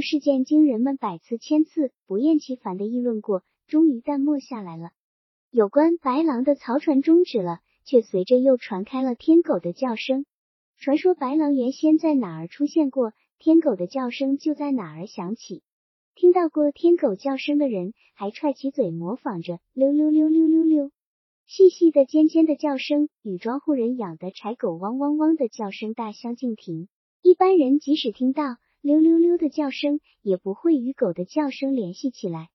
事件经人们百次千次不厌其烦的议论过，终于淡漠下来了。有关白狼的曹传终止了，却随着又传开了天狗的叫声。传说白狼原先在哪儿出现过，天狗的叫声就在哪儿响起。听到过天狗叫声的人，还踹起嘴模仿着溜溜溜溜溜溜，细细的尖尖的叫声与庄户人养的柴狗汪汪汪的叫声大相径庭。一般人即使听到溜溜溜的叫声，也不会与狗的叫声联系起来，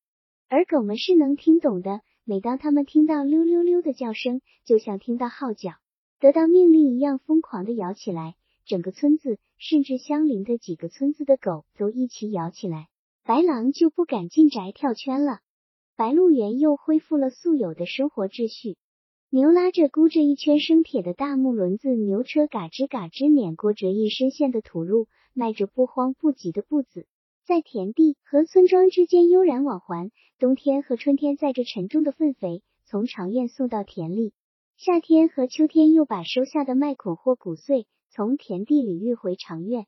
而狗们是能听懂的。每当他们听到溜溜溜的叫声，就像听到号角。得到命令一样疯狂的摇起来，整个村子甚至相邻的几个村子的狗都一起摇起来，白狼就不敢进宅跳圈了。白鹿原又恢复了素有的生活秩序，牛拉着箍着一圈生铁的大木轮子，牛车嘎吱嘎吱碾过着一深陷的土路，迈着不慌不急的步子，在田地和村庄之间悠然往还。冬天和春天载着沉重的粪肥，从长院送到田里。夏天和秋天又把收下的麦捆或谷穗从田地里运回长院。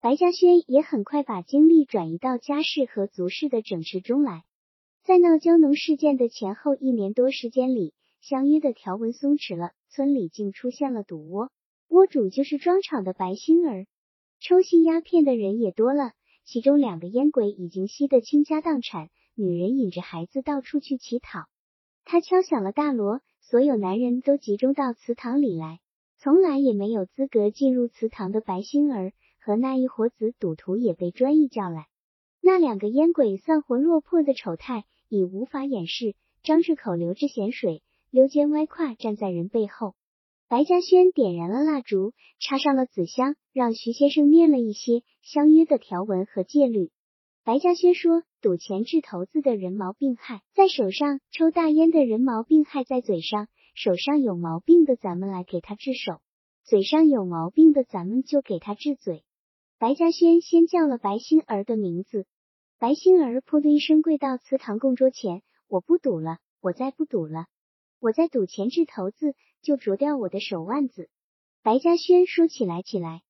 白嘉轩也很快把精力转移到家事和族事的整治中来。在闹交农事件的前后一年多时间里，相约的条文松弛了，村里竟出现了赌窝，窝主就是庄场的白星儿。抽吸鸦片的人也多了，其中两个烟鬼已经吸得倾家荡产，女人引着孩子到处去乞讨。他敲响了大锣。所有男人都集中到祠堂里来，从来也没有资格进入祠堂的白星儿和那一伙子赌徒也被专一叫来。那两个烟鬼丧魂落魄的丑态已无法掩饰，张着口流着咸水，溜肩歪胯站在人背后。白嘉轩点燃了蜡烛，插上了紫香，让徐先生念了一些相约的条文和戒律。白嘉轩说：“赌钱治头子的人毛病害在手上，抽大烟的人毛病害在嘴上。手上有毛病的，咱们来给他治手；嘴上有毛病的，咱们就给他治嘴。”白嘉轩先叫了白心儿的名字，白心儿扑的一声跪到祠堂供桌前：“我不赌了，我再不赌了，我再赌钱治头子，就啄掉我的手腕子。”白嘉轩说：“起来，起来，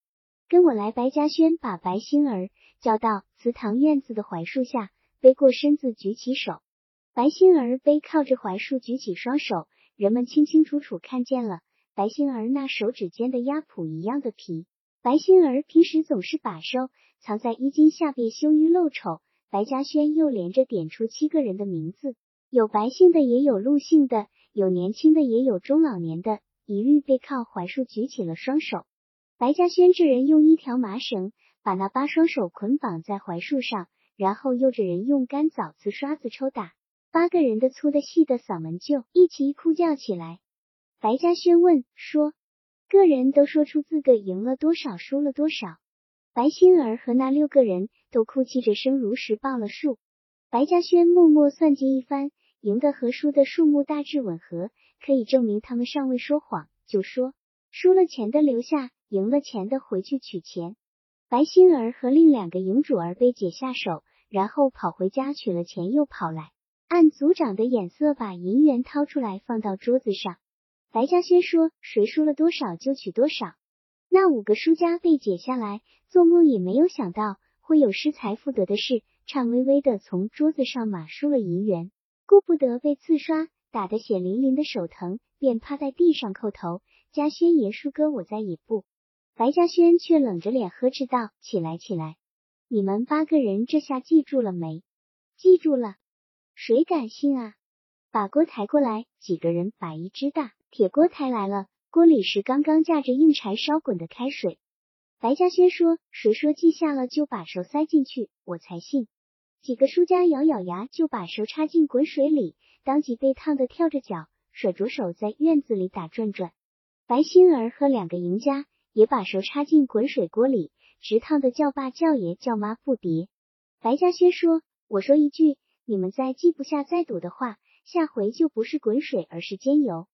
跟我来。”白嘉轩把白星儿。叫到祠堂院子的槐树下，背过身子，举起手。白星儿背靠着槐树，举起双手，人们清清楚楚看见了白星儿那手指间的鸭蹼一样的皮。白星儿平时总是把手藏在衣襟下，边羞于露丑。白嘉轩又连着点出七个人的名字，有白姓的，也有陆姓的，有年轻的，也有中老年的，一律背靠槐树，举起了双手。白嘉轩这人用一条麻绳。把那八双手捆绑在槐树上，然后又着人用干枣子刷子抽打，八个人的粗的细的嗓门就一起哭叫起来。白嘉轩问说：“个人都说出自个赢了多少，输了多少？”白星儿和那六个人都哭泣着声如实报了数。白嘉轩默默算计一番，赢的和输的数目大致吻合，可以证明他们尚未说谎，就说：“输了钱的留下，赢了钱的回去取钱。”白心儿和另两个营主儿被解下手，然后跑回家取了钱，又跑来按族长的眼色把银元掏出来放到桌子上。白嘉轩说：“谁输了多少就取多少。”那五个输家被解下来，做梦也没有想到会有失财复得的事，颤巍巍的从桌子上码输了银元，顾不得被刺刷打得血淋淋的手疼，便趴在地上叩头：“嘉轩爷叔哥，我在一步。”白嘉轩却冷着脸呵斥道：“起来，起来！你们八个人这下记住了没？记住了。谁敢信啊？把锅抬过来。”几个人把一只大铁锅抬来了，锅里是刚刚架着硬柴烧滚的开水。白嘉轩说：“谁说记下了就把手塞进去，我才信。”几个输家咬咬牙，就把手插进滚水里，当即被烫得跳着脚，甩着手在院子里打转转。白心儿和两个赢家。也把手插进滚水锅里，直烫的叫爸叫爷叫妈不迭。白嘉轩说：“我说一句，你们再记不下再赌的话，下回就不是滚水，而是煎油。”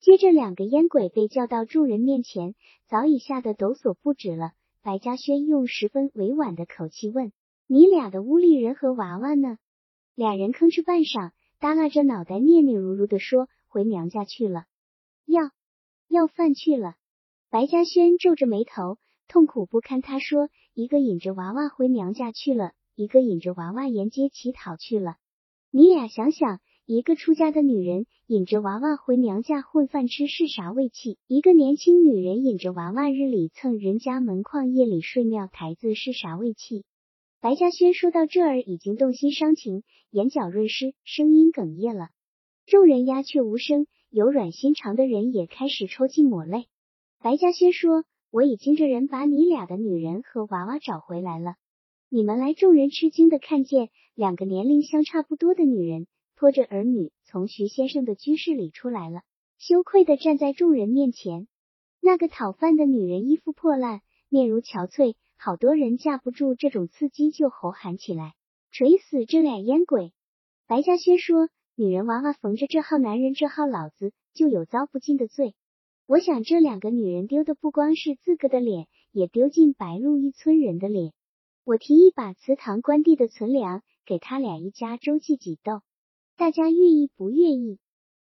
接着，两个烟鬼被叫到众人面前，早已吓得抖擞不止了。白嘉轩用十分委婉的口气问：“你俩的屋里人和娃娃呢？”俩人吭哧半晌，耷拉着脑袋，嗫嗫如如的说：“回娘家去了，要要饭去了。”白嘉轩皱着眉头，痛苦不堪。他说：“一个引着娃娃回娘家去了，一个引着娃娃沿街乞讨去了。你俩想想，一个出嫁的女人引着娃娃回娘家混饭吃是啥味气？一个年轻女人引着娃娃日里蹭人家门框，夜里睡庙台子是啥味气？白嘉轩说到这儿，已经动心伤情，眼角润湿，声音哽咽了。众人鸦雀无声，有软心肠的人也开始抽泣抹泪。白嘉轩说：“我已经着人把你俩的女人和娃娃找回来了。”你们来，众人吃惊的看见两个年龄相差不多的女人拖着儿女从徐先生的居室里出来了，羞愧的站在众人面前。那个讨饭的女人衣服破烂，面如憔悴，好多人架不住这种刺激，就吼喊起来：“锤死这俩烟鬼！”白嘉轩说：“女人娃娃逢着这号男人，这号老子就有遭不尽的罪。我想这两个女人丢的不光是自个的脸，也丢尽白鹿一村人的脸。”我提议把祠堂关地的存粮给他俩一家周济几斗，大家愿意不愿意？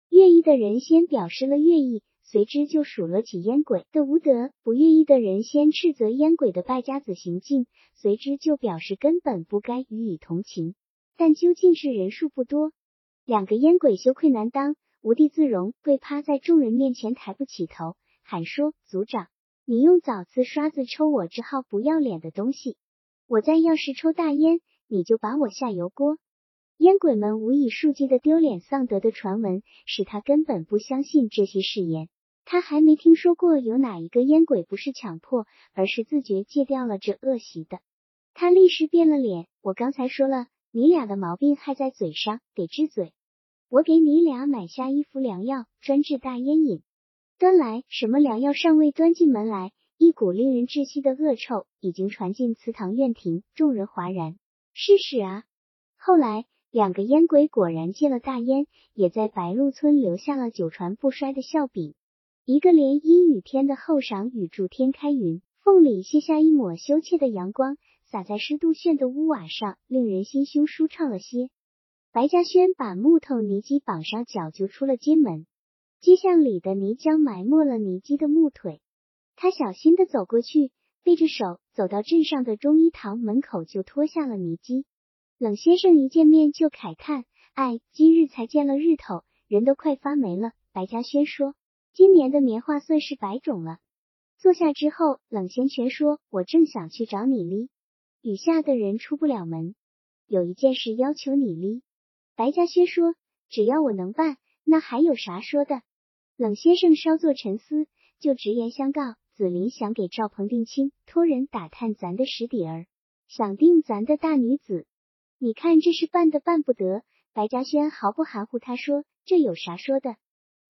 愿意的人先表示了愿意，随之就数落起烟鬼的无德；不愿意的人先斥责烟鬼的败家子行径，随之就表示根本不该予以同情。但究竟是人数不多，两个烟鬼羞愧难当，无地自容，跪趴在众人面前抬不起头，喊说：“族长，你用枣子刷子抽我这号不要脸的东西！”我再要是抽大烟，你就把我下油锅。烟鬼们无以数计的丢脸丧德的传闻，使他根本不相信这些誓言。他还没听说过有哪一个烟鬼不是强迫，而是自觉戒掉了这恶习的。他立时变了脸。我刚才说了，你俩的毛病还在嘴上，得治嘴。我给你俩买下一副良药，专治大烟瘾。端来，什么良药尚未端进门来。一股令人窒息的恶臭已经传进祠堂院庭，众人哗然。是屎啊！后来，两个烟鬼果然戒了大烟，也在白鹿村留下了久传不衰的笑柄。一个连阴雨天的后晌，雨住天开云，缝里卸下一抹羞怯的阳光，洒在湿度炫的屋瓦上，令人心胸舒畅了些。白嘉轩把木头泥基绑上脚，就出了街门。街巷里的泥浆埋没了泥基的木腿。他小心的走过去，背着手走到镇上的中医堂门口，就脱下了泥基。冷先生一见面就慨叹：“哎，今日才见了日头，人都快发霉了。”白嘉轩说：“今年的棉花算是白种了。”坐下之后，冷先全说：“我正想去找你哩，雨下的人出不了门，有一件事要求你哩。”白嘉轩说：“只要我能办，那还有啥说的？”冷先生稍作沉思，就直言相告。子林想给赵鹏定亲，托人打探咱的实底儿，想定咱的大女子。你看这事办的办不得。白嘉轩毫不含糊，他说这有啥说的？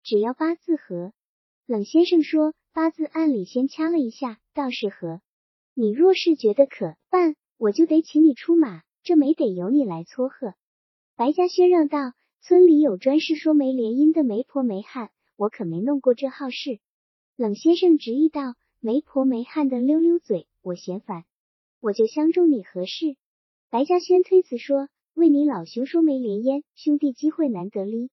只要八字合。冷先生说八字按里先掐了一下，倒是合。你若是觉得可办，我就得请你出马，这没得由你来撮合。白嘉轩让道：村里有专事说媒联姻的媒婆媒汉，我可没弄过这号事。冷先生执意道。媒婆媒汉的溜溜嘴，我嫌烦，我就相中你合适。白嘉轩推辞说：“为你老兄说媒联姻，兄弟机会难得哩。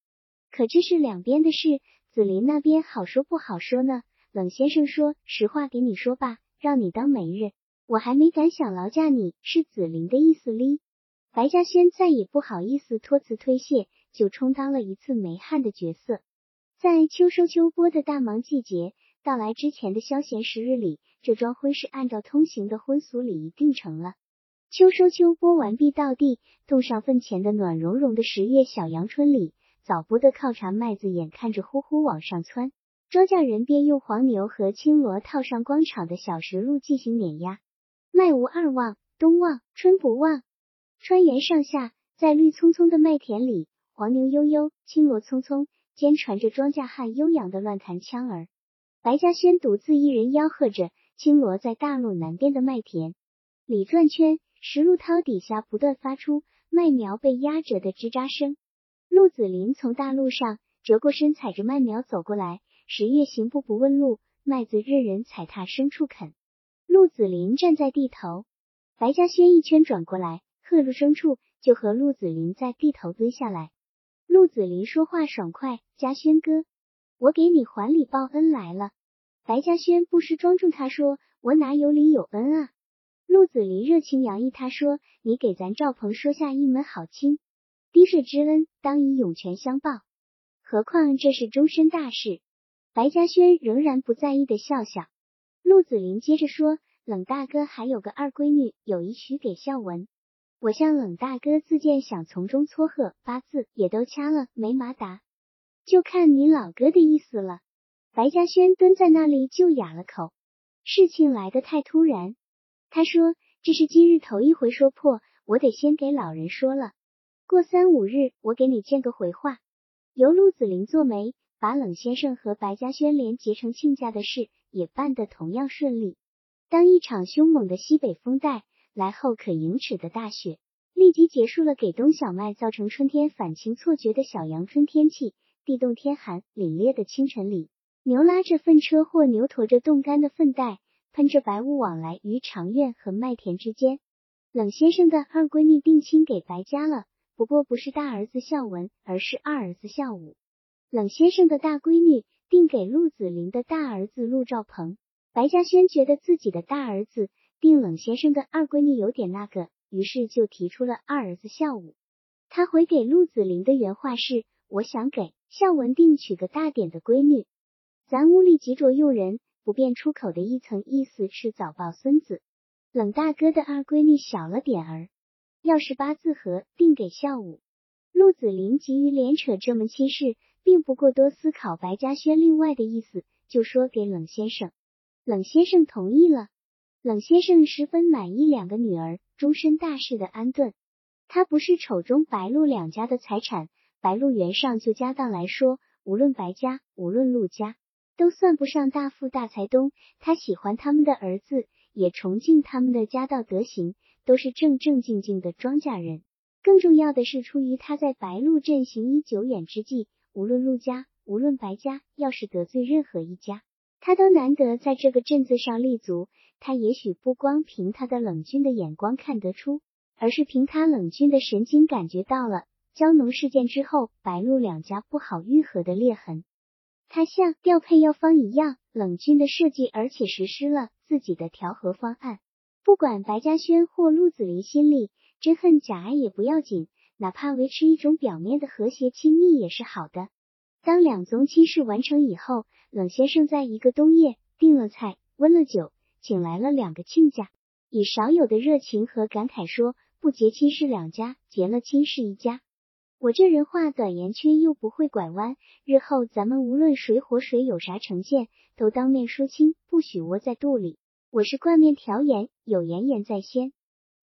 可这是两边的事，紫林那边好说不好说呢。”冷先生说：“实话给你说吧，让你当媒人，我还没敢想劳驾你，是紫林的意思哩。”白嘉轩再也不好意思托辞推卸，就充当了一次媒汉的角色。在秋收秋播的大忙季节。到来之前的消闲时日里，这桩婚事按照通行的婚俗礼仪定成了。秋收秋播完毕到地，冻上坟前的暖融融的十月小阳春里，早播的靠茬麦子眼看着呼呼往上窜，庄稼人便用黄牛和青骡套上光场的小石路进行碾压。麦无二望，冬望，春不旺。川原上下，在绿葱葱的麦田里，黄牛悠悠，青骡匆匆，兼传着庄稼汉悠扬的乱弹腔儿。白嘉轩独自一人吆喝着，青罗在大路南边的麦田里转圈，石路涛底下不断发出麦苗被压折的吱喳声。陆子霖从大路上折过身，踩着麦苗走过来。十月行步不问路，麦子任人踩踏牲畜啃。陆子霖站在地头，白嘉轩一圈转过来，喝入牲畜，就和陆子霖在地头蹲下来。陆子霖说话爽快，嘉轩哥。我给你还礼报恩来了。白嘉轩不失庄重，他说：“我哪有礼有恩啊？陆子霖热情洋溢，他说：“你给咱赵鹏说下一门好亲，滴水之恩，当以涌泉相报。何况这是终身大事。”白嘉轩仍然不在意的笑笑。陆子霖接着说：“冷大哥还有个二闺女，有意许给孝文。我向冷大哥自荐，想从中撮合，八字也都掐了，没麻达，就看你老哥的意思了。”白嘉轩蹲在那里就哑了口，事情来得太突然。他说：“这是今日头一回说破，我得先给老人说了。过三五日，我给你见个回话。”由陆子霖做媒。把冷先生和白嘉轩连结成亲家的事也办得同样顺利。当一场凶猛的西北风带来后，可盈尺的大雪立即结束了给冬小麦造成春天反晴错觉的小阳春天气。地冻天寒凛冽的清晨里，牛拉着粪车或牛驮着冻干的粪袋，喷着白雾往来于长院和麦田之间。冷先生的二闺女定亲给白家了，不过不是大儿子孝文，而是二儿子孝武。冷先生的大闺女定给陆子霖的大儿子陆兆鹏，白嘉轩觉得自己的大儿子定冷先生的二闺女有点那个，于是就提出了二儿子孝武。他回给陆子霖的原话是：“我想给孝文定娶个大点的闺女，咱屋里急着用人，不便出口的一层意思是早抱孙子。冷大哥的二闺女小了点儿，要是八字合，定给孝武。”陆子霖急于连扯这门亲事。并不过多思考白嘉轩另外的意思，就说给冷先生。冷先生同意了。冷先生十分满意两个女儿终身大事的安顿。他不是瞅中白陆两家的财产，白陆原上就家当来说，无论白家，无论陆家，都算不上大富大财东。他喜欢他们的儿子，也崇敬他们的家道德行，都是正正经经的庄稼人。更重要的是，出于他在白鹿镇行医久远之际。无论陆家，无论白家，要是得罪任何一家，他都难得在这个镇子上立足。他也许不光凭他的冷峻的眼光看得出，而是凭他冷峻的神经感觉到了蛟农事件之后白鹿两家不好愈合的裂痕。他像调配药方一样冷峻的设计，而且实施了自己的调和方案。不管白嘉轩或陆子霖心里真恨贾爱也不要紧。哪怕维持一种表面的和谐亲密也是好的。当两宗亲事完成以后，冷先生在一个冬夜订了菜，温了酒，请来了两个亲家，以少有的热情和感慨说：“不结亲是两家，结了亲是一家。我这人话短言缺，又不会拐弯。日后咱们无论谁火谁有啥成见，都当面说清，不许窝在肚里。我是冠面条言，有言言在先。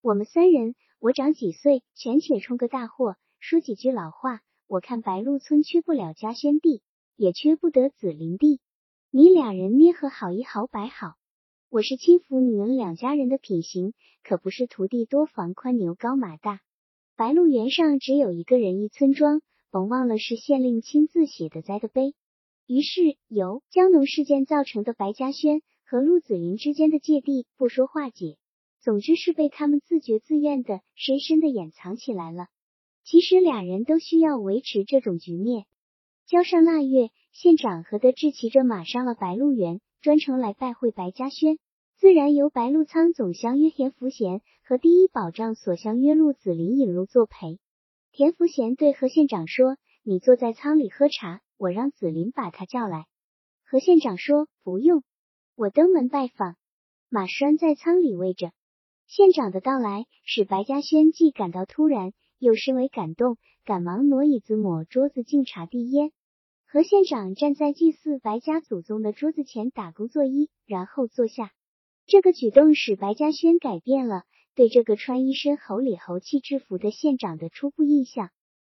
我们三人。”我长几岁，权且充个大货，说几句老话。我看白鹿村缺不了嘉轩地，也缺不得紫林地。你俩人捏合好一好摆好。我是亲抚你们两家人的品行，可不是徒弟多房宽牛高马大。白鹿原上只有一个人一村庄，甭忘了是县令亲自写的栽的碑。于是由江农事件造成的白嘉轩和陆子霖之间的芥蒂，不说化解。总之是被他们自觉自愿的深深的掩藏起来了。其实俩人都需要维持这种局面。交上腊月，县长何德志骑着马上了白鹿原，专程来拜会白嘉轩。自然由白鹿仓总乡约田福贤和第一保障所乡约陆子霖引路作陪。田福贤对何县长说：“你坐在仓里喝茶，我让子霖把他叫来。”何县长说：“不用，我登门拜访，马拴在仓里喂着。”县长的到来使白嘉轩既感到突然，又深为感动，赶忙挪椅子、抹桌子、敬茶、递烟。何县长站在祭祀白家祖宗的桌子前打工作揖，然后坐下。这个举动使白嘉轩改变了对这个穿一身猴里猴气制服的县长的初步印象。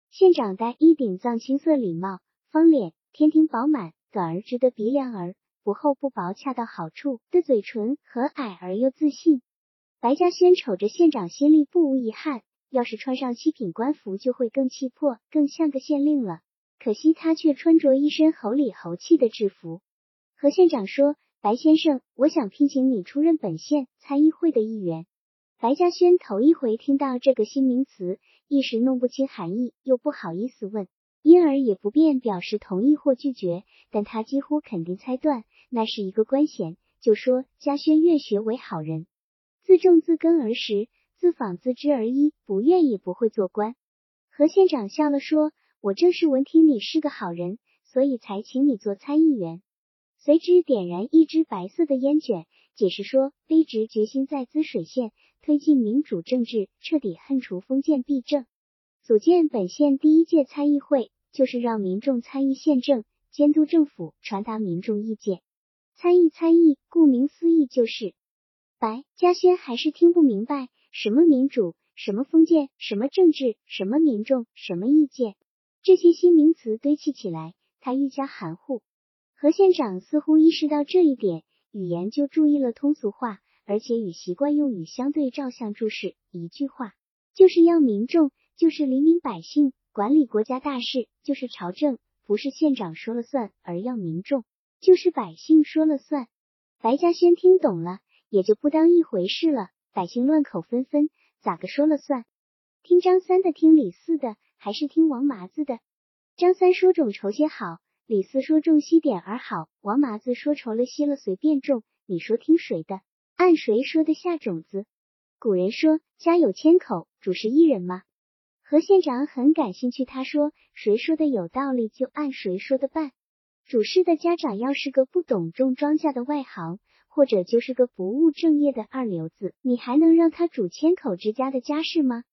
县长戴一顶藏青色礼帽，方脸，天庭饱满，短而直的鼻梁儿，不厚不薄，恰到好处的嘴唇，和蔼而又自信。白嘉轩瞅着县长，心里不无遗憾。要是穿上七品官服，就会更气魄，更像个县令了。可惜他却穿着一身猴里猴气的制服。何县长说：“白先生，我想聘请你出任本县参议会的议员。”白嘉轩头一回听到这个新名词，一时弄不清含义，又不好意思问，因而也不便表示同意或拒绝。但他几乎肯定猜断那是一个官衔，就说：“嘉轩越学为好人。”自重自根而实，自仿自知而一，不愿也不会做官。何县长笑了说：“我正是闻听你是个好人，所以才请你做参议员。”随之点燃一支白色的烟卷，解释说：“卑职决心在滋水县推进民主政治，彻底恨除封建弊政，组建本县第一届参议会，就是让民众参与县政，监督政府，传达民众意见。参议参议，顾名思义就是……”白嘉轩还是听不明白什么民主，什么封建，什么政治，什么民众，什么意见，这些新名词堆砌起来，他愈加含糊。何县长似乎意识到这一点，语言就注意了通俗化，而且与习惯用语相对照相注释。一句话就是要民众，就是黎民百姓管理国家大事，就是朝政不是县长说了算，而要民众就是百姓说了算。白嘉轩听懂了，也就不当一回事了。百姓乱口纷纷，咋个说了算？听张三的，听李四的，还是听王麻子的？张三说种筹些好。李四说种稀点儿好，王麻子说愁了稀了随便种。你说听谁的？按谁说的下种子？古人说家有千口，主事一人吗？何县长很感兴趣，他说谁说的有道理就按谁说的办。主事的家长要是个不懂种庄稼的外行，或者就是个不务正业的二流子，你还能让他主千口之家的家事吗？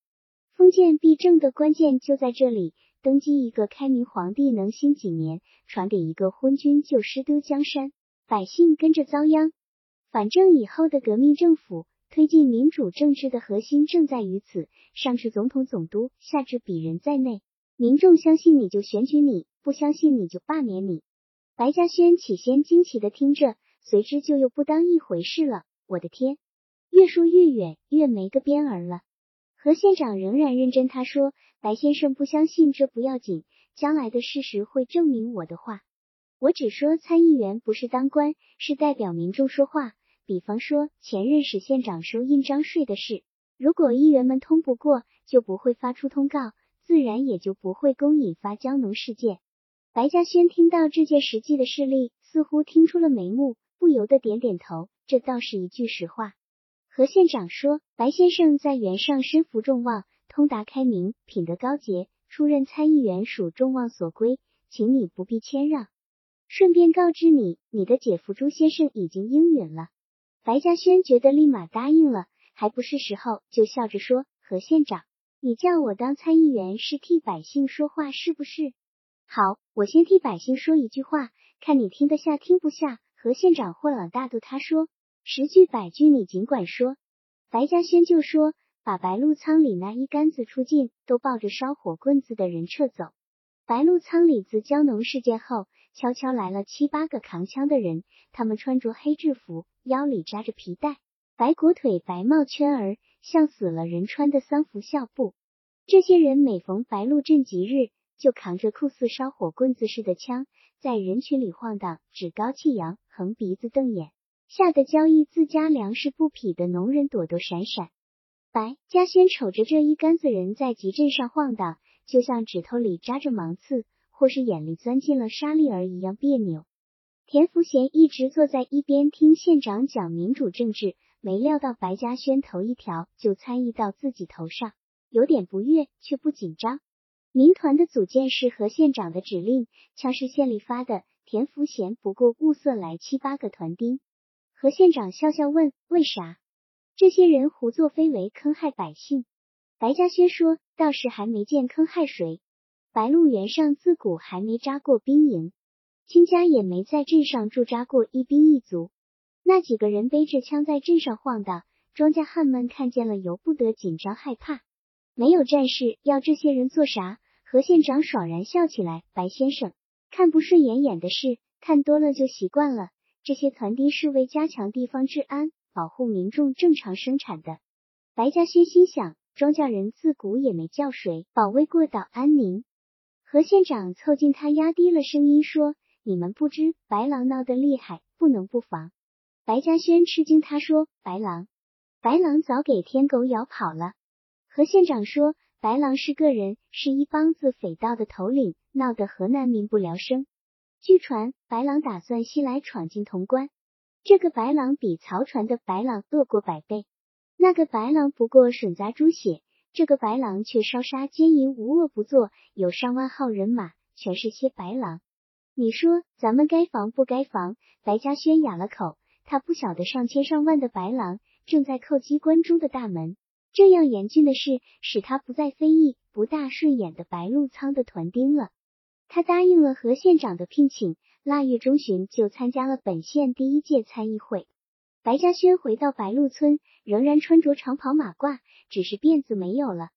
封建弊政的关键就在这里。登基一个开明皇帝能兴几年，传给一个昏君就失丢江山，百姓跟着遭殃。反正以后的革命政府推进民主政治的核心正在于此，上至总统总督，下至鄙人在内，民众相信你就选举你，不相信你就罢免你。白嘉轩起先惊奇的听着，随之就又不当一回事了。我的天，越说越远，越没个边儿了。何县长仍然认真，他说：“白先生不相信这不要紧，将来的事实会证明我的话。我只说参议员不是当官，是代表民众说话。比方说前任史县长收印章税的事，如果议员们通不过，就不会发出通告，自然也就不会公引发江农事件。”白嘉轩听到这件实际的事例，似乎听出了眉目，不由得点点头，这倒是一句实话。何县长说：“白先生在原上身负众望，通达开明，品德高洁，出任参议员属众望所归，请你不必谦让。顺便告知你，你的姐夫朱先生已经应允了。”白嘉轩觉得立马答应了，还不是时候，就笑着说：“何县长，你叫我当参议员是替百姓说话，是不是？好，我先替百姓说一句话，看你听得下听不下。”何县长豁朗大度，他说。十句百句你尽管说，白嘉轩就说把白鹿仓里那一杆子出尽，都抱着烧火棍子的人撤走。白鹿仓里自交农事件后，悄悄来了七八个扛枪的人，他们穿着黑制服，腰里扎着皮带，白裹腿，白帽圈儿，像死了人穿的丧服孝布。这些人每逢白鹿镇吉日，就扛着酷似烧火棍子似的枪，在人群里晃荡，趾高气扬，横鼻子瞪眼。吓得交易自家粮食布匹的农人躲躲闪闪。白嘉轩瞅着这一杆子人在集镇上晃荡，就像指头里扎着芒刺，或是眼里钻进了沙粒儿一样别扭。田福贤一直坐在一边听县长讲民主政治，没料到白嘉轩头一条就参议到自己头上，有点不悦，却不紧张。民团的组建是何县长的指令，枪是县里发的。田福贤不过物色来七八个团丁。何县长笑笑问：“为啥这些人胡作非为，坑害百姓？”白嘉轩说：“倒是还没见坑害谁。白鹿原上自古还没扎过兵营，亲家也没在镇上驻扎过一兵一卒。那几个人背着枪在镇上晃荡，庄稼汉们看见了，由不得紧张害怕。没有战事，要这些人做啥？”何县长爽然笑起来：“白先生看不顺眼眼的事，看多了就习惯了。”这些团丁是为加强地方治安、保护民众正常生产的。白嘉轩心想，庄稼人自古也没叫谁保卫过岛安宁。何县长凑近他，压低了声音说：“你们不知白狼闹得厉害，不能不防。”白嘉轩吃惊，他说：“白狼？白狼早给天狗咬跑了。”何县长说：“白狼是个人，是一帮子匪盗的头领，闹得河南民不聊生。”据传，白狼打算西来闯进潼关。这个白狼比曹传的白狼恶过百倍。那个白狼不过吮杂猪血，这个白狼却烧杀奸淫，无恶不作，有上万号人马，全是些白狼。你说咱们该防不该防？白嘉轩哑了口，他不晓得上千上万的白狼正在叩击关中的大门。这样严峻的事，使他不再非议不大顺眼的白鹿仓的团丁了。他答应了何县长的聘请，腊月中旬就参加了本县第一届参议会。白嘉轩回到白鹿村，仍然穿着长袍马褂，只是辫子没有了。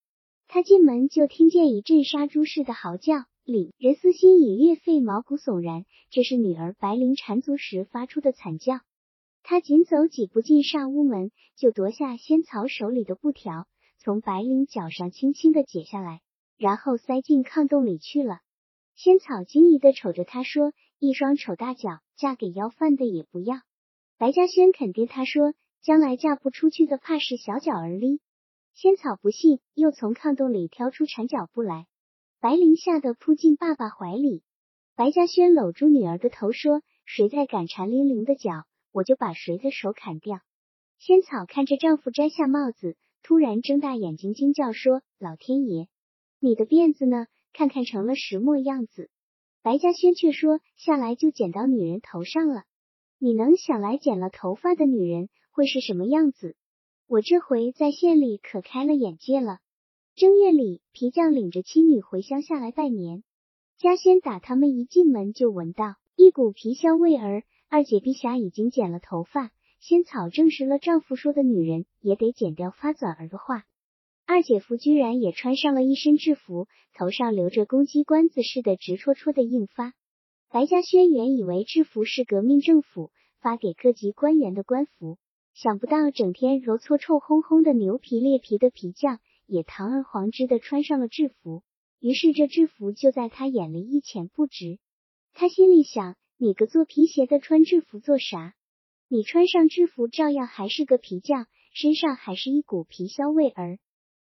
他进门就听见一阵杀猪似的嚎叫，令人撕心已略肺毛骨悚然。这是女儿白灵缠足时发出的惨叫。他紧走几步进上屋门，就夺下仙草手里的布条，从白灵脚上轻轻的解下来，然后塞进炕洞里去了。仙草惊疑的瞅着他说：“一双丑大脚，嫁给要饭的也不要。”白嘉轩肯定他说：“将来嫁不出去的，怕是小脚儿哩。”仙草不信，又从炕洞里挑出缠脚布来。白灵吓得扑进爸爸怀里。白嘉轩搂住女儿的头说：“谁再敢缠玲玲的脚，我就把谁的手砍掉。”仙草看着丈夫摘下帽子，突然睁大眼睛惊叫说：“老天爷，你的辫子呢？看看成了石磨样子。”白嘉轩却说：“下来就剪到女人头上了。”你能想来剪了头发的女人会是什么样子？我这回在县里可开了眼界了。正月里，皮匠领着妻女回乡下来拜年。家仙打他们一进门就闻到一股皮香味儿。二姐碧霞已经剪了头发，仙草证实了丈夫说的女人也得剪掉发卷儿的话。二姐夫居然也穿上了一身制服，头上留着公鸡冠子似的直戳戳的硬发。白嘉轩原以为制服是革命政府发给各级官员的官服，想不到整天揉搓臭烘烘的牛皮裂皮的皮匠也堂而皇之的穿上了制服。于是这制服就在他眼里一钱不值。他心里想：你个做皮鞋的穿制服做啥？你穿上制服照样还是个皮匠，身上还是一股皮香味儿。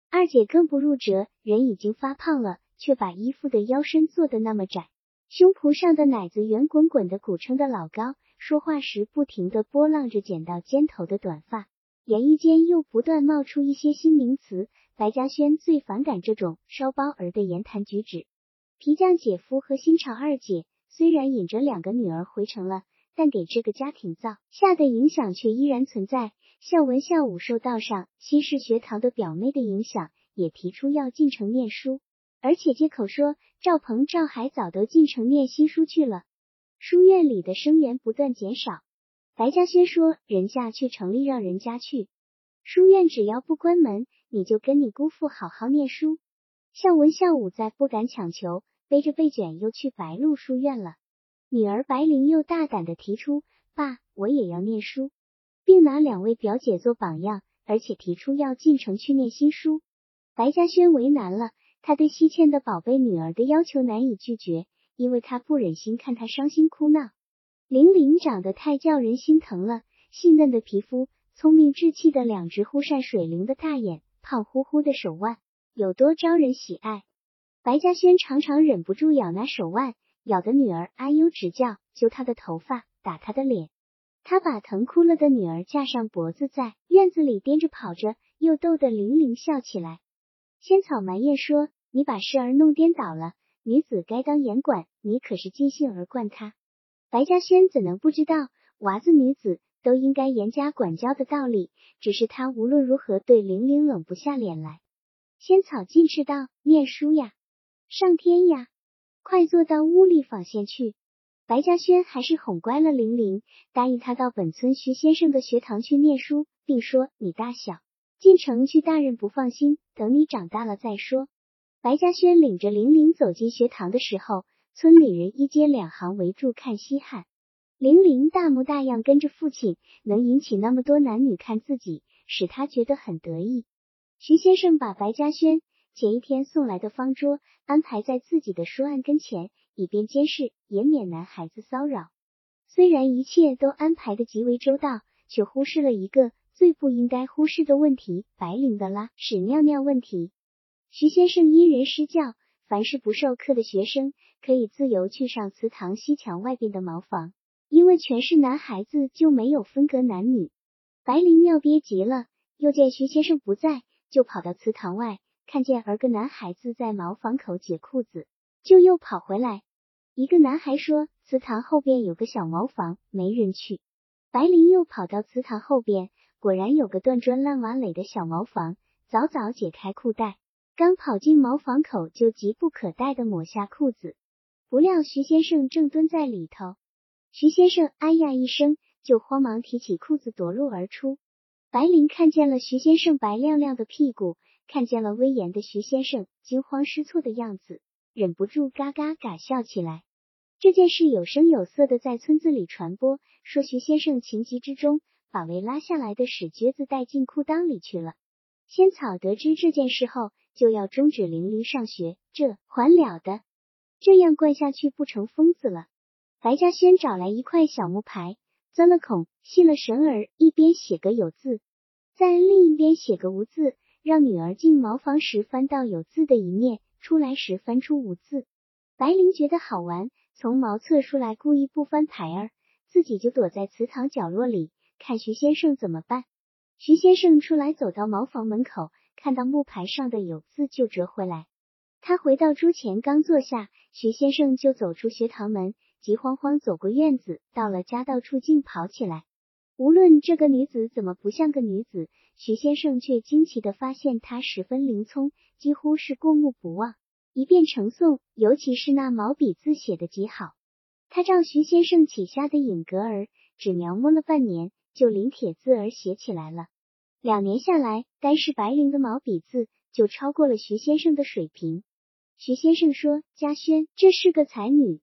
二姐更不入辙，人已经发胖了，却把衣服的腰身做得那么窄。胸脯上的奶子圆滚滚的，鼓撑的老高，说话时不停的波浪着剪到肩头的短发，言语间又不断冒出一些新名词。白嘉轩最反感这种烧包儿的言谈举止。皮匠姐夫和新潮二姐虽然引着两个女儿回城了，但给这个家庭造下的影响却依然存在。孝文孝武受道上新式学堂的表妹的影响，也提出要进城念书。而且借口说赵鹏、赵海早都进城念新书去了，书院里的生源不断减少。白嘉轩说：“人家去城里，让人家去，书院只要不关门，你就跟你姑父好好念书。”孝文、孝武再不敢强求，背着被卷又去白鹿书院了。女儿白灵又大胆的提出：“爸，我也要念书，并拿两位表姐做榜样，而且提出要进城去念新书。”白嘉轩为难了。他对西倩的宝贝女儿的要求难以拒绝，因为他不忍心看她伤心哭闹。玲玲长得太叫人心疼了，细嫩的皮肤，聪明稚气的两只忽闪水灵的大眼，胖乎乎的手腕，有多招人喜爱。白嘉轩常常忍不住咬那手腕，咬得女儿哎呦直叫，揪她的头发，打她的脸。他把疼哭了的女儿架上脖子，在院子里颠着跑着，又逗得玲玲笑起来。仙草埋怨说。你把事儿弄颠倒了，女子该当严管，你可是尽兴而惯她。白嘉轩怎能不知道娃子女子都应该严加管教的道理？只是他无论如何对玲玲冷不下脸来。仙草进斥道：“念书呀，上天呀，快坐到屋里纺线去。”白嘉轩还是哄乖了玲玲，答应他到本村徐先生的学堂去念书，并说：“你大小进城去，大人不放心，等你长大了再说。”白嘉轩领着玲玲走进学堂的时候，村里人一街两行围住看稀罕。玲玲大模大样跟着父亲，能引起那么多男女看自己，使他觉得很得意。徐先生把白嘉轩前一天送来的方桌安排在自己的书案跟前，以便监视，也免男孩子骚扰。虽然一切都安排的极为周到，却忽视了一个最不应该忽视的问题——白领的拉屎尿尿问题。徐先生因人施教，凡是不授课的学生可以自由去上祠堂西墙外边的茅房，因为全是男孩子，就没有分隔男女。白灵尿憋急了，又见徐先生不在，就跑到祠堂外，看见儿个男孩子在茅房口解裤子，就又跑回来。一个男孩说：“祠堂后边有个小茅房，没人去。”白灵又跑到祠堂后边，果然有个断砖烂瓦垒的小茅房，早早解开裤带，刚跑进茅房口，就急不可待的抹下裤子，不料徐先生正蹲在里头。徐先生哎呀一声，就慌忙提起裤子夺路而出。白灵看见了徐先生白亮亮的屁股，看见了威严的徐先生惊慌失措的样子，忍不住嘎嘎嘎笑起来。这件事有声有色的在村子里传播，说徐先生情急之中把围拉下来的屎撅子带进裤裆里去了。仙草得知这件事后，就要终止玲玲上学，这还了得？这样灌下去不成疯子了？白嘉轩找来一块小木牌。钻了孔，系了绳儿，一边写个有字，在另一边写个无字，让女儿进茅房时翻到有字的一面，出来时翻出无字。白灵觉得好玩，从茅厕出来，故意不翻牌儿，自己就躲在祠堂角落里看徐先生怎么办。徐先生出来，走到茅房门口，看到木牌上的有字，就折回来。他回到桌前，刚坐下，徐先生就走出学堂门。急慌慌走过院子，到了家道处，竟跑起来。无论这个女子怎么不像个女子，徐先生却惊奇的发现她十分灵聪，几乎是过目不忘，一遍成诵。尤其是那毛笔字写的极好。他照徐先生起下的影格儿，只描摹了半年，就临帖字儿写起来了。两年下来，单是白灵的毛笔字就超过了徐先生的水平。徐先生说：“嘉轩，这是个才女。”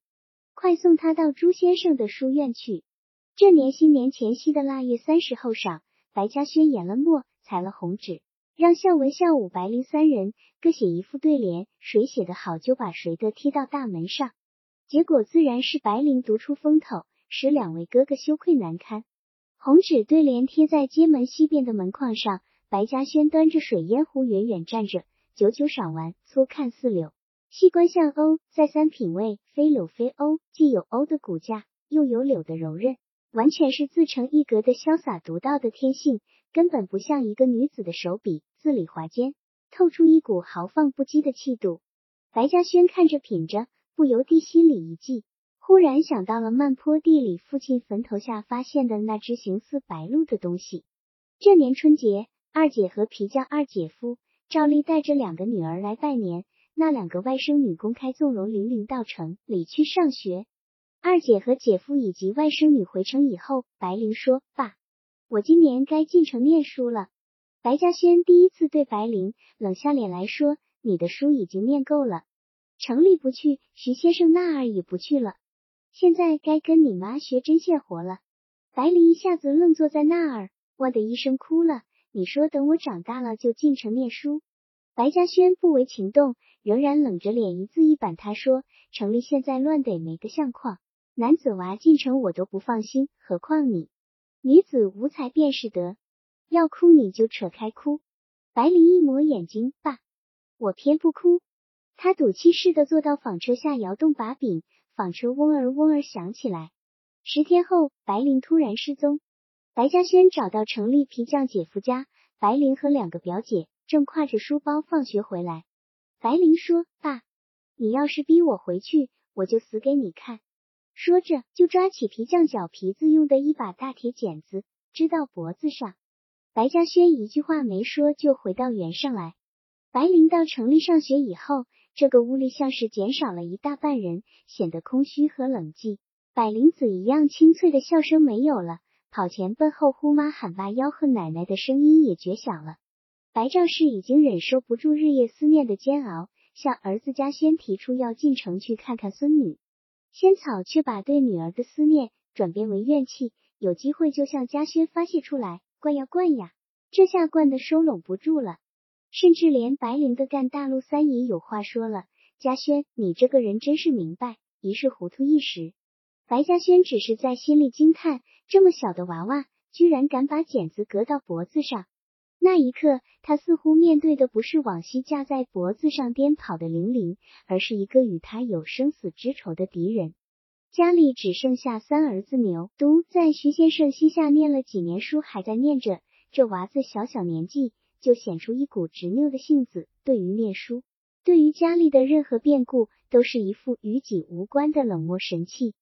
快送她到朱先生的书院去。这年新年前夕的腊月三十后晌，白嘉轩研了墨，裁了红纸，让孝文、孝武、白灵三人各写一副对联，谁写得好，就把谁的贴到大门上。结果自然是白灵独出风头，使两位哥哥羞愧难堪。红纸对联贴在街门西边的门框上，白嘉轩端着水烟壶远远站着，久久赏完，粗看四柳。细观象欧，再三品味，非柳非欧，既有欧的骨架，又有柳的柔韧，完全是自成一格的潇洒独到的天性，根本不像一个女子的手笔，字里划间透出一股豪放不羁的气度。白嘉轩看着品着，不由地心里一悸，忽然想到了漫坡地里父亲坟头下发现的那只形似白鹿的东西。这年春节，二姐和皮匠二姐夫照例带着两个女儿来拜年。那两个外甥女公开纵容玲玲到城里去上学。二姐和姐夫以及外甥女回城以后，白灵说：“爸，我今年该进城念书了。”白嘉轩第一次对白灵冷下脸来说：“你的书已经念够了，城里不去，徐先生那儿也不去了，现在该跟你妈学针线活了。”白灵一下子愣坐在那儿，哇的一声哭了。你说等我长大了就进城念书？白嘉轩不为情动。仍然冷着脸一字一板，他说：“城里现在乱得没个相况，男子娃进城我都不放心，何况你？女子无才便是德，要哭你就扯开哭。”白灵一抹眼睛，爸，我偏不哭。他赌气似的坐到纺车下，摇动把柄，纺车嗡儿嗡儿响起来。十天后，白灵突然失踪。白嘉轩找到城里皮匠姐夫家，白灵和两个表姐正挎着书包放学回来。白灵说：“爸，你要是逼我回去，我就死给你看。”说着，就抓起皮匠脚皮子用的一把大铁剪子，支到脖子上。白嘉轩一句话没说，就回到原上来。白灵到城里上学以后，这个屋里像是减少了一大半人，显得空虚和冷寂。百灵子一样清脆的笑声没有了，跑前奔后呼妈喊爸吆喝奶奶的声音也绝响了。白赵氏已经忍受不住日夜思念的煎熬，向儿子嘉轩提出要进城去看看孙女。仙草却把对女儿的思念转变为怨气，有机会就向嘉轩发泄出来，灌呀灌呀，这下灌的收拢不住了，甚至连白灵的干大陆三爷有话说了：“嘉轩，你这个人真是明白，一时糊涂一时。”白嘉轩只是在心里惊叹：这么小的娃娃，居然敢把剪子搁到脖子上。那一刻，他似乎面对的不是往昔架在脖子上颠跑的玲玲，而是一个与他有生死之仇的敌人。家里只剩下三儿子牛犊，在徐先生膝下念了几年书，还在念着，这娃子小小年纪就显出一股执拗的性子，对于念书，对于家里的任何变故，都是一副与己无关的冷漠神气。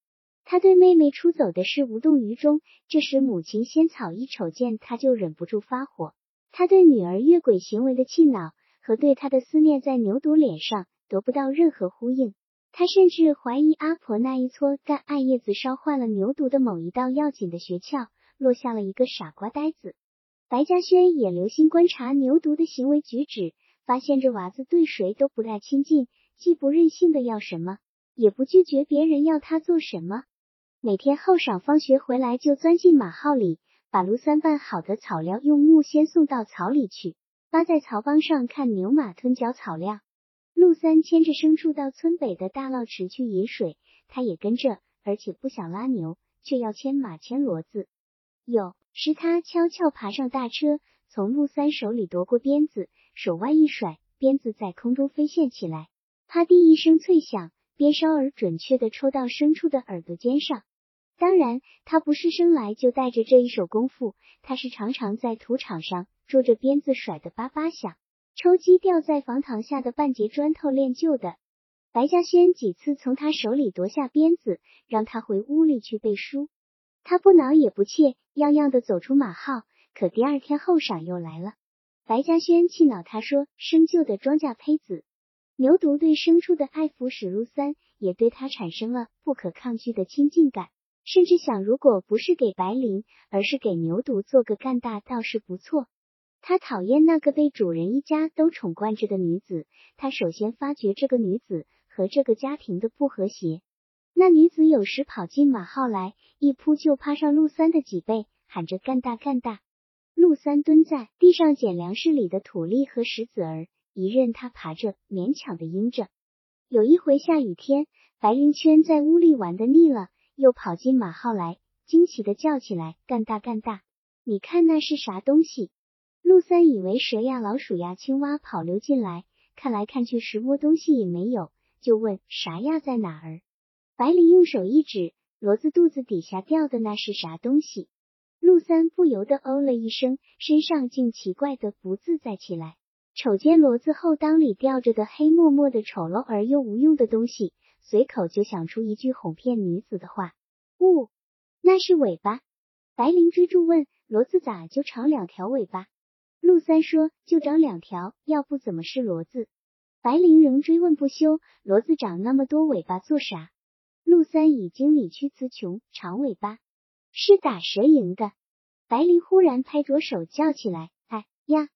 他对妹妹出走的事无动于衷，这时母亲仙草一瞅见他就忍不住发火。他对女儿越轨行为的气恼和对他的思念，在牛犊脸上得不到任何呼应。他甚至怀疑阿婆那一撮干艾叶子烧坏了牛犊的某一道要紧的穴窍，落下了一个傻瓜呆子。白嘉轩也留心观察牛犊的行为举止，发现这娃子对谁都不大亲近，既不任性的要什么，也不拒绝别人要他做什么。每天后晌放学回来，就钻进马号里，把陆三拌好的草料用木先送到草里去，扒在草帮上看牛马吞嚼草料。陆三牵着牲畜到村北的大涝池去饮水，他也跟着，而且不想拉牛，却要牵马牵骡子。有时他悄悄爬上大车，从陆三手里夺过鞭子，手腕一甩，鞭子在空中飞现起来，啪地一声脆响，鞭梢儿准确的抽到牲畜的耳朵尖上。当然，他不是生来就带着这一手功夫，他是常常在土场上捉着鞭子甩的叭叭响，抽鸡掉在房堂下的半截砖头练就的。白嘉轩几次从他手里夺下鞭子，让他回屋里去背书，他不恼也不怯，样样的走出马号。可第二天后晌又来了，白嘉轩气恼他说：“生就的庄稼胚子。”牛犊对牲畜的爱抚，使陆三也对他产生了不可抗拒的亲近感。甚至想，如果不是给白灵，而是给牛犊做个干大，倒是不错。他讨厌那个被主人一家都宠惯着的女子。他首先发觉这个女子和这个家庭的不和谐。那女子有时跑进马号来，一扑就趴上陆三的脊背，喊着干大干大。陆三蹲在地上捡粮食里的土粒和石子儿，一任他爬着，勉强的应着。有一回下雨天，白灵圈在屋里玩的腻了。又跑进马号来，惊奇的叫起来：“干大干大！你看那是啥东西？”陆三以为蛇呀、老鼠呀、青蛙跑溜进来，看来看去什么东西也没有，就问：“啥呀，在哪儿？”白灵用手一指，骡子肚子底下掉的那是啥东西？陆三不由得哦了一声，身上竟奇怪的不自在起来。瞅见骡子后裆里吊着的黑默默的丑陋而又无用的东西。随口就想出一句哄骗女子的话：“呜，那是尾巴。”白灵追住问：“骡子咋就长两条尾巴？”陆三说：“就长两条，要不怎么是骡子？”白灵仍追问不休：“骡子长那么多尾巴做啥？”陆三已经理屈词穷：“长尾巴是打蛇赢的。”白灵忽然拍着手叫起来：“哎呀，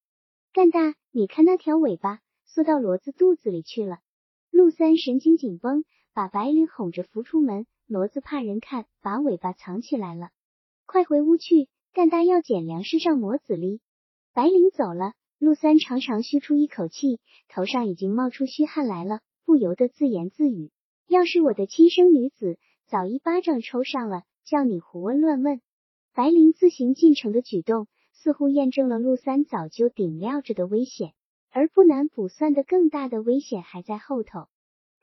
干大，你看那条尾巴缩到骡子肚子里去了！”陆三神经紧绷。把白灵哄着扶出门，骡子怕人看，把尾巴藏起来了。快回屋去，干大要捡粮食上磨子哩。白灵走了，陆三长长吁出一口气，头上已经冒出虚汗来了，不由得自言自语：要是我的亲生女子，早一巴掌抽上了，叫你胡问乱问。白灵自行进城的举动，似乎验证了陆三早就顶料着的危险，而不难卜算的更大的危险还在后头。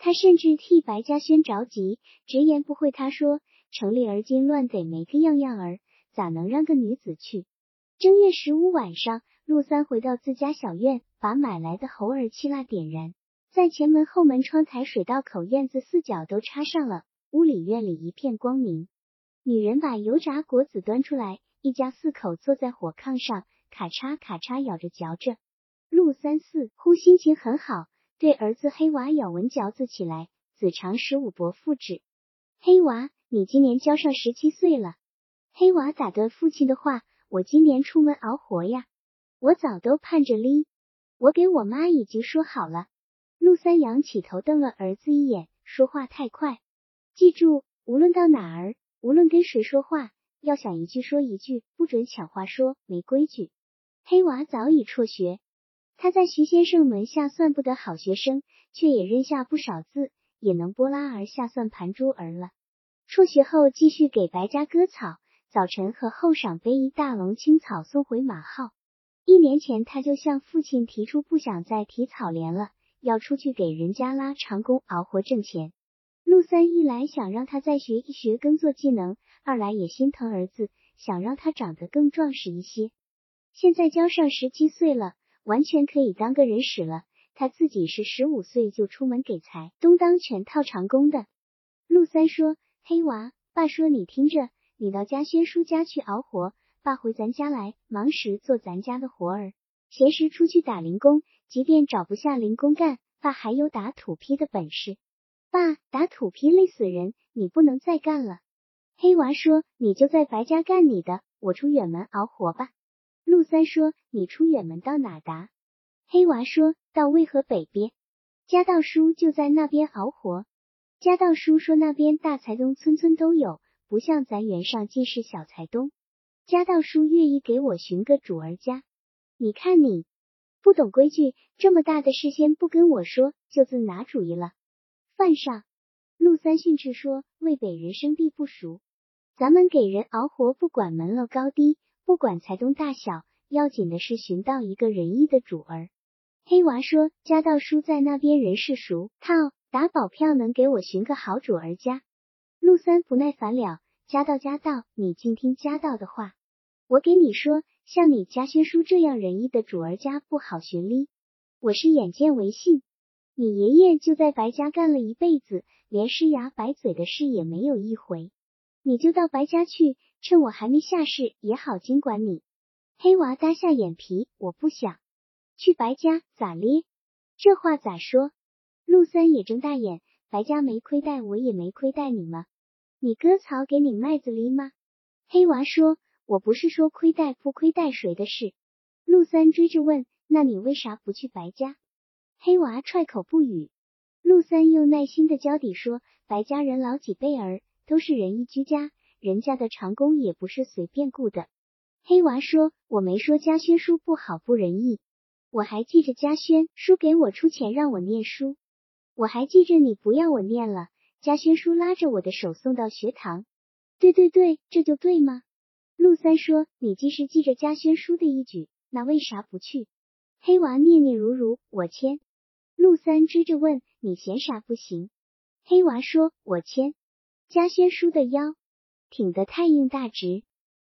他甚至替白嘉轩着急，直言不讳。他说：“城里而今乱得没个样样儿，咋能让个女子去？”正月十五晚上，陆三回到自家小院，把买来的猴儿气蜡点燃，在前门、后门、窗台、水道口、院子四角都插上了，屋里院里一片光明。女人把油炸果子端出来，一家四口坐在火炕上，咔嚓咔嚓咬着嚼着。陆三似乎心情很好。对儿子黑娃咬文嚼字起来，子长十五伯父指黑娃，你今年交上十七岁了。黑娃打断父亲的话，我今年出门熬活呀，我早都盼着哩。我给我妈已经说好了。陆三仰起头瞪了儿子一眼，说话太快，记住，无论到哪儿，无论跟谁说话，要想一句说一句，不准抢话说，没规矩。黑娃早已辍学。他在徐先生门下算不得好学生，却也认下不少字，也能拨拉儿下算盘珠儿了。辍学后继续给白家割草，早晨和后晌背一大笼青草送回马号。一年前他就向父亲提出不想再提草连了，要出去给人家拉长工熬活挣钱。陆三一来想让他再学一学耕作技能，二来也心疼儿子，想让他长得更壮实一些。现在交上十七岁了，完全可以当个人使了。他自己是十五岁就出门给财东当全套长工的。陆三说：“黑娃，爸说你听着，你到家轩叔家去熬活，爸回咱家来，忙时做咱家的活儿，闲时出去打零工。即便找不下零工干，爸还有打土坯的本事。爸，打土坯累死人，你不能再干了。”黑娃说：“你就在白家干你的，我出远门熬活吧。”陆三说：“你出远门到哪达？”黑娃说到渭河北边，家道叔就在那边熬活。家道叔说那边大财东村村都有，不像咱原上尽是小财东。家道叔愿意给我寻个主儿家。你看你不懂规矩，这么大的事先不跟我说，就自拿主意了。犯上。陆三训斥说：“渭北人生地不熟，咱们给人熬活，不管门楼高低，不管财东大小，要紧的是寻到一个仁义的主儿。”黑娃说：“家道叔在那边人事熟，靠打保票能给我寻个好主儿家。”陆三不耐烦了：“家道家道，你尽听家道的话。我给你说，像你家轩叔这样仁义的主儿家不好寻哩。我是眼见为信。你爷爷就在白家干了一辈子。”连失牙白嘴的事也没有一回，你就到白家去，趁我还没下世也好经管你。黑娃耷下眼皮，我不想去白家，咋咧？这话咋说？陆三也睁大眼，白家没亏待我，也没亏待你吗？你割草给你麦子犁吗？黑娃说，我不是说亏待不亏待谁的事。陆三追着问，那你为啥不去白家？黑娃踹口不语。陆三又耐心的交底说：“白家人老几辈儿都是仁义居家，人家的长工也不是随便雇的。”黑娃说：“我没说家轩叔不好不仁义，我还记着家轩叔给我出钱让我念书，我还记着你不要我念了，家轩叔拉着我的手送到学堂。对对对，这就对吗？”陆三说：“你既是记着家轩叔的一举，那为啥不去？”黑娃念念如如，我签。陆三追着问：“你嫌啥不行？”黑娃说：“我牵家轩叔的腰，挺得太硬大直。”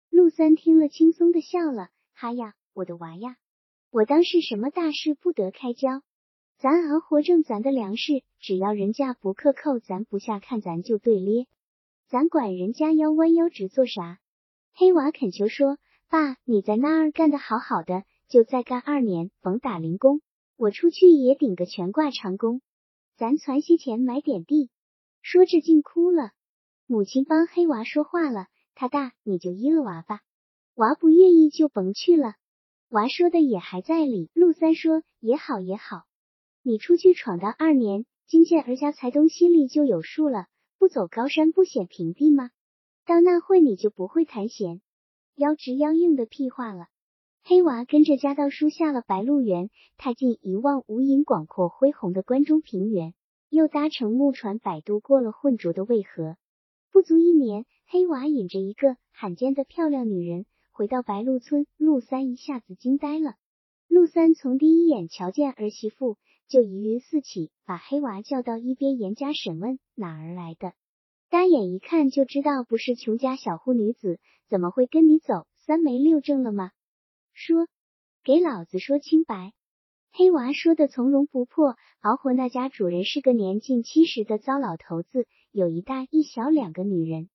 陆三听了，轻松的笑了：“哈呀，我的娃呀，我当是什么大事不得开交？咱熬活挣咱的粮食，只要人家不克扣，咱不下看咱就对咧。咱管人家腰弯腰直做啥？”黑娃恳求说：“爸，你在那儿干得好好的，就再干二年，甭打零工。”我出去也顶个全挂长工，咱攒些钱买点地。说着竟哭了。母亲帮黑娃说话了，他大你就依了娃吧，娃不愿意就甭去了。娃说的也还在理。陆三说也好也好，你出去闯荡二年，今见儿家财东心里就有数了，不走高山不显平地吗？到那会你就不会弹弦，腰直腰硬的屁话了。黑娃跟着家道叔下了白鹿原，踏进一望无垠、广阔恢宏的关中平原，又搭乘木船摆渡过了浑浊的渭河。不足一年，黑娃引着一个罕见的漂亮女人回到白鹿村，陆三一下子惊呆了。陆三从第一眼瞧见儿媳妇就疑云四起，把黑娃叫到一边严加审问：“哪儿来的？单眼一看就知道不是穷家小户女子，怎么会跟你走？三媒六证了吗？”说，给老子说清白！黑娃说的从容不迫。熬活那家主人是个年近七十的糟老头子，有一大一小两个女人。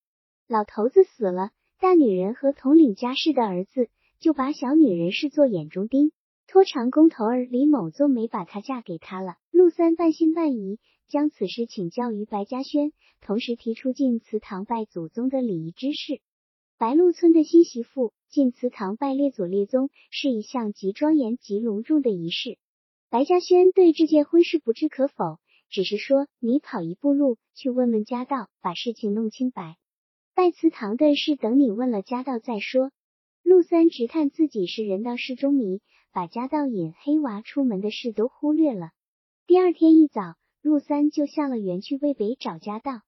老头子死了，大女人和统领家事的儿子就把小女人视作眼中钉，托长工头儿李某做媒把她嫁给他了。陆三半信半疑，将此事请教于白嘉轩，同时提出进祠堂拜祖宗的礼仪之事。白鹿村的新媳妇进祠堂拜列祖列宗是一项极庄严极隆重的仪式。白嘉轩对这件婚事不置可否，只是说：“你跑一步路去问问家道，把事情弄清白。拜祠堂的事等你问了家道再说。”陆三直叹自己是人道事中迷，把家道引黑娃出门的事都忽略了。第二天一早，陆三就下了园去渭北找家道。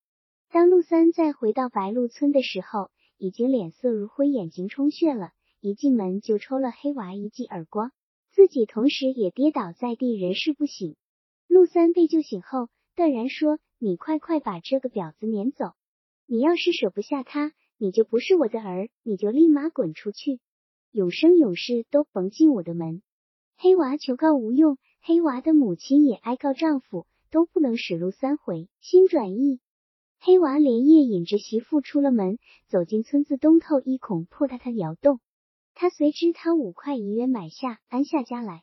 当陆三再回到白鹿村的时候，已经脸色如灰，眼睛充血了，一进门就抽了黑娃一记耳光，自己同时也跌倒在地，人事不省。陆三被救醒后，断然说：“你快快把这个婊子撵走！你要是舍不下他，你就不是我的儿，你就立马滚出去！”永生永世都甭进我的门。黑娃求告无用，黑娃的母亲也哀告丈夫，都不能使陆三回，心转意。黑娃连夜引着媳妇出了门，走进村子东头一孔破塌的窑洞。他随知他五块银元买下，安下家来。